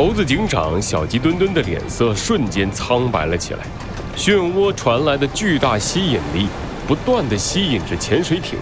猴子警长小鸡墩墩的脸色瞬间苍白了起来。漩涡传来的巨大吸引力，不断的吸引着潜水艇，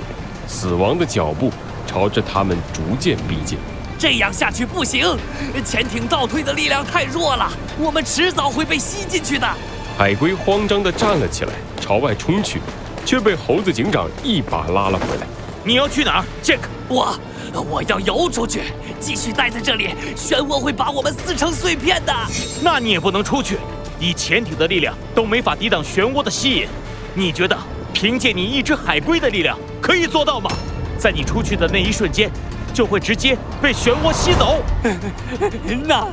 死亡的脚步朝着他们逐渐逼近。这样下去不行，潜艇倒退的力量太弱了，我们迟早会被吸进去的。海龟慌张地站了起来，朝外冲去，却被猴子警长一把拉了回来。你要去哪儿，杰克？我我要游出去，继续待在这里，漩涡会把我们撕成碎片的。那你也不能出去，以潜艇的力量都没法抵挡漩涡的吸引。你觉得凭借你一只海龟的力量可以做到吗？在你出去的那一瞬间。就会直接被漩涡吸走，那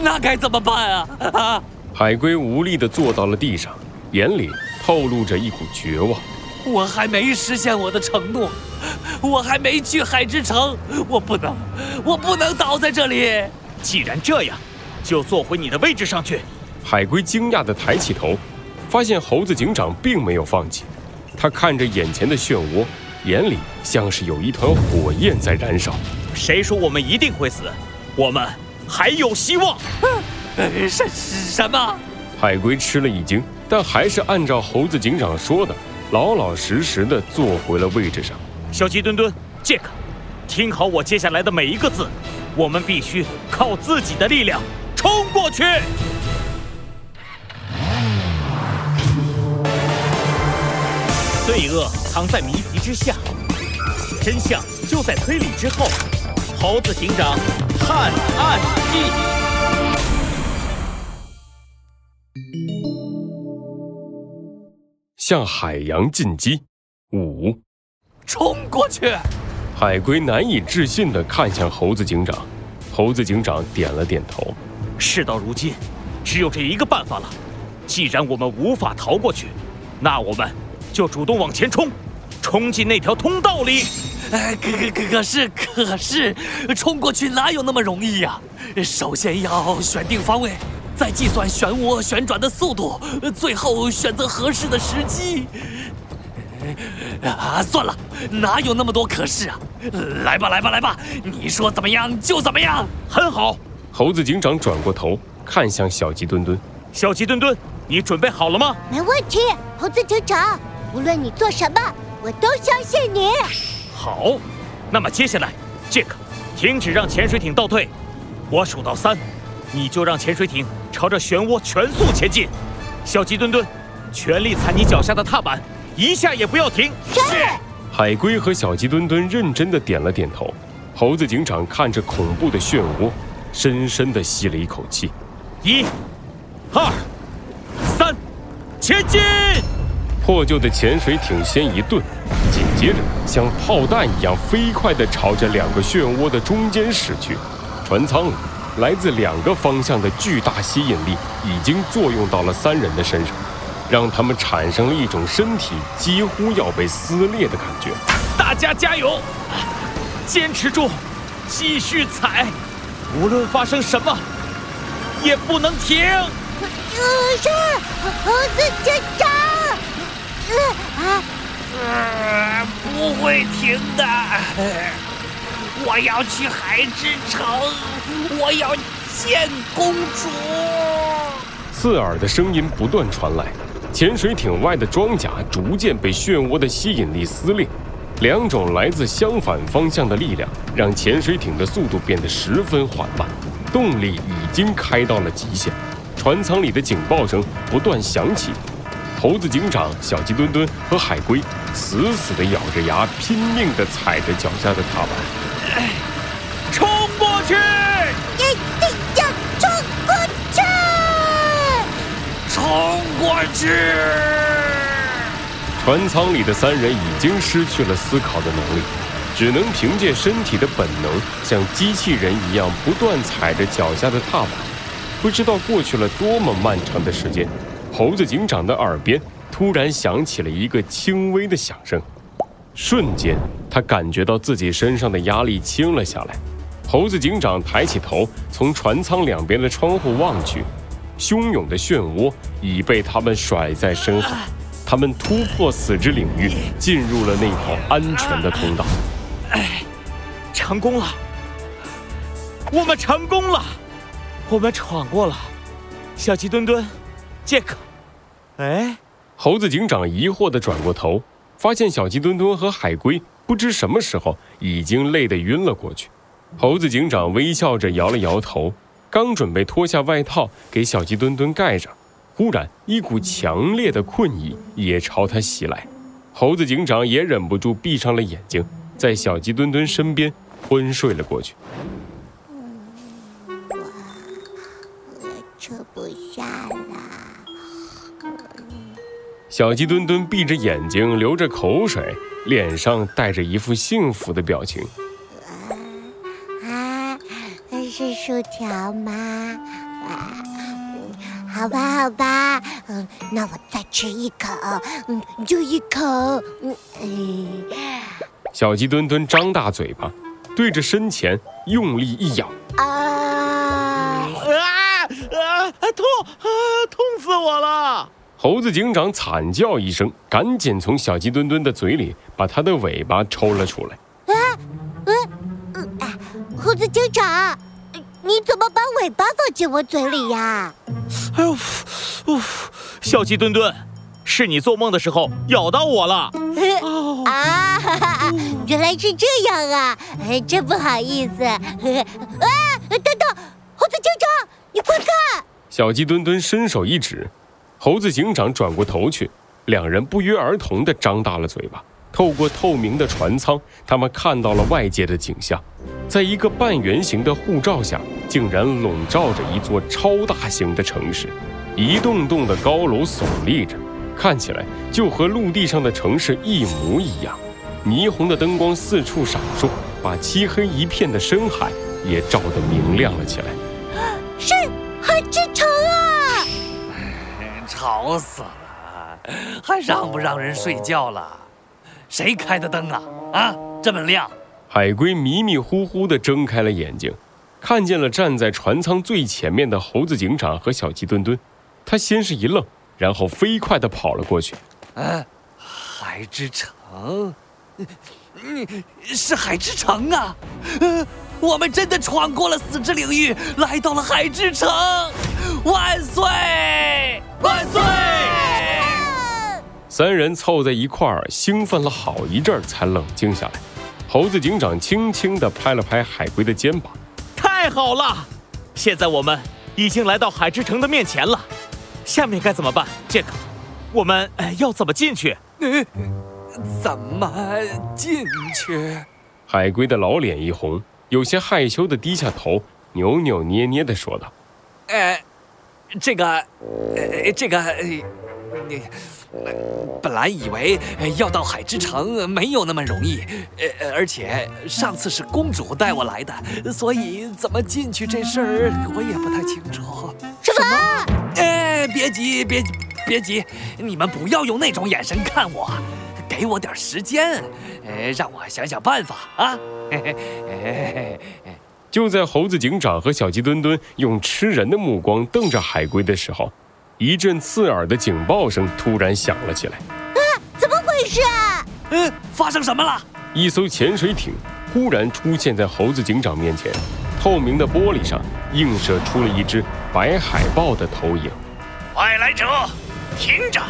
那该怎么办啊？海龟无力地坐到了地上，眼里透露着一股绝望。我还没实现我的承诺，我还没去海之城，我不能，我不能倒在这里。既然这样，就坐回你的位置上去。海龟惊讶地抬起头，发现猴子警长并没有放弃，他看着眼前的漩涡。眼里像是有一团火焰在燃烧。谁说我们一定会死？我们还有希望。什什么？海龟吃了一惊，但还是按照猴子警长说的，老老实实的坐回了位置上。小鸡墩墩，杰克，听好我接下来的每一个字。我们必须靠自己的力量冲过去。罪恶藏在谜题之下，真相就在推理之后。猴子警长探案记，向海洋进击五，冲过去！海龟难以置信地看向猴子警长，猴子警长点了点头。事到如今，只有这一个办法了。既然我们无法逃过去，那我们。就主动往前冲，冲进那条通道里。哎，可可可可是可是，冲过去哪有那么容易呀？首先要选定方位，再计算漩涡旋转的速度，最后选择合适的时机。啊，算了，哪有那么多可是啊？来吧，来吧，来吧，你说怎么样就怎么样。很好。猴子警长转过头看向小鸡墩墩，小鸡墩墩，你准备好了吗？没问题，猴子警长。无论你做什么，我都相信你。好，那么接下来，杰克，停止让潜水艇倒退。我数到三，你就让潜水艇朝着漩涡全速前进。小鸡墩墩，全力踩你脚下的踏板，一下也不要停。是。海龟和小鸡墩墩认真的点了点头。猴子警长看着恐怖的漩涡，深深的吸了一口气。一、二、三，前进！破旧的潜水艇先一顿，紧接着像炮弹一样飞快的朝着两个漩涡的中间驶去。船舱里来自两个方向的巨大吸引力已经作用到了三人的身上，让他们产生了一种身体几乎要被撕裂的感觉。大家加油，坚持住，继续踩，无论发生什么，也不能停。是猴子警长。啊！不会停的！我要去海之城，我要见公主。刺耳的声音不断传来，潜水艇外的装甲逐渐被漩涡的吸引力撕裂。两种来自相反方向的力量，让潜水艇的速度变得十分缓慢，动力已经开到了极限。船舱里的警报声不断响起。猴子警长、小鸡墩墩和海龟死死地咬着牙，拼命地踩着脚下的踏板，快去！船舱里的三人已经失去了思考的能力，只能凭借身体的本能，像机器人一样不断踩着脚下的踏板。不知道过去了多么漫长的时间。猴子警长的耳边突然响起了一个轻微的响声，瞬间，他感觉到自己身上的压力轻了下来。猴子警长抬起头，从船舱两边的窗户望去，汹涌的漩涡已被他们甩在身后。他们突破死之领域，进入了那条安全的通道。哎，成功了！我们成功了！我们闯过了。小鸡墩墩，杰克，哎，猴子警长疑惑地转过头，发现小鸡墩墩和海龟不知什么时候已经累得晕了过去。猴子警长微笑着摇了摇头，刚准备脱下外套给小鸡墩墩盖上，忽然一股强烈的困意也朝他袭来。猴子警长也忍不住闭上了眼睛，在小鸡墩墩身边昏睡了过去。我吃不下了。小鸡墩墩闭着眼睛，流着口水，脸上带着一副幸福的表情。薯条吗？啊，好吧，好吧，嗯，那我再吃一口，嗯，就一口，嗯，小鸡墩墩张大嘴巴，对着身前用力一咬。啊，啊啊，痛啊，痛死我了！猴子警长惨叫一声，赶紧从小鸡墩墩的嘴里把它的尾巴抽了出来。啊啊猴子警长，你怎么把尾巴放进我嘴里呀？哎呦，呜，小鸡墩墩，是你做梦的时候咬到我了。啊，哈 哈原来是这样啊！哎，真不好意思。啊，等等，猴子警长，你快看！小鸡墩墩伸手一指，猴子警长转过头去，两人不约而同地张大了嘴巴。透过透明的船舱，他们看到了外界的景象。在一个半圆形的护罩下，竟然笼罩着一座超大型的城市，一栋栋的高楼耸立着，看起来就和陆地上的城市一模一样。霓虹的灯光四处闪烁，把漆黑一片的深海也照得明亮了起来。是海之城啊！吵死了，还让不让人睡觉了？谁开的灯啊？啊，这么亮！海龟迷迷糊糊地睁开了眼睛，看见了站在船舱最前面的猴子警长和小鸡墩墩。他先是一愣，然后飞快地跑了过去。啊，海之城，嗯，是海之城啊！嗯，我们真的闯过了死之领域，来到了海之城！万岁！万岁！三人凑在一块儿，兴奋了好一阵儿，才冷静下来。猴子警长轻轻地拍了拍海龟的肩膀：“太好了，现在我们已经来到海之城的面前了。下面该怎么办，杰克？我们要怎么进去？嗯，怎么进去？”海龟的老脸一红，有些害羞地低下头，扭扭捏捏地说道：“呃，这个，呃，这个，你。”本来以为要到海之城没有那么容易，呃，而且上次是公主带我来的，所以怎么进去这事儿我也不太清楚。什么？哎，别急，别别急，你们不要用那种眼神看我，给我点时间，呃，让我想想办法啊。嘿 嘿就在猴子警长和小鸡墩墩用吃人的目光瞪着海龟的时候。一阵刺耳的警报声突然响了起来。啊，怎么回事啊？嗯，发生什么了？一艘潜水艇忽然出现在猴子警长面前，透明的玻璃上映射出了一只白海豹的投影。外来者，停着！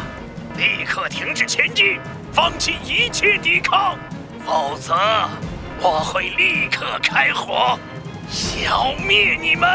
立刻停止前进，放弃一切抵抗，否则我会立刻开火，消灭你们！